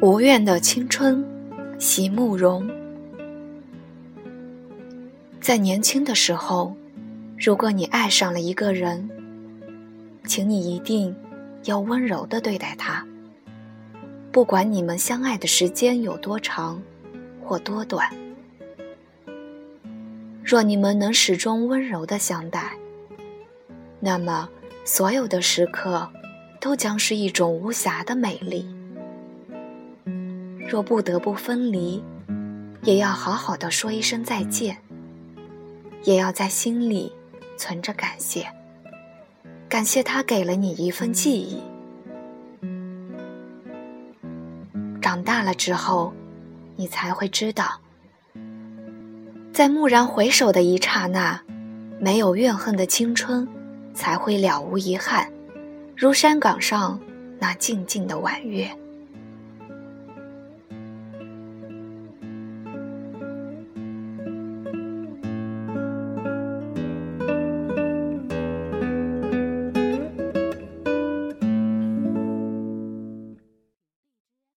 无怨的青春，席慕容。在年轻的时候，如果你爱上了一个人，请你一定要温柔的对待他。不管你们相爱的时间有多长，或多短，若你们能始终温柔的相待，那么所有的时刻都将是一种无瑕的美丽。若不得不分离，也要好好的说一声再见，也要在心里存着感谢，感谢他给了你一份记忆。长大了之后，你才会知道，在蓦然回首的一刹那，没有怨恨的青春，才会了无遗憾，如山岗上那静静的晚月。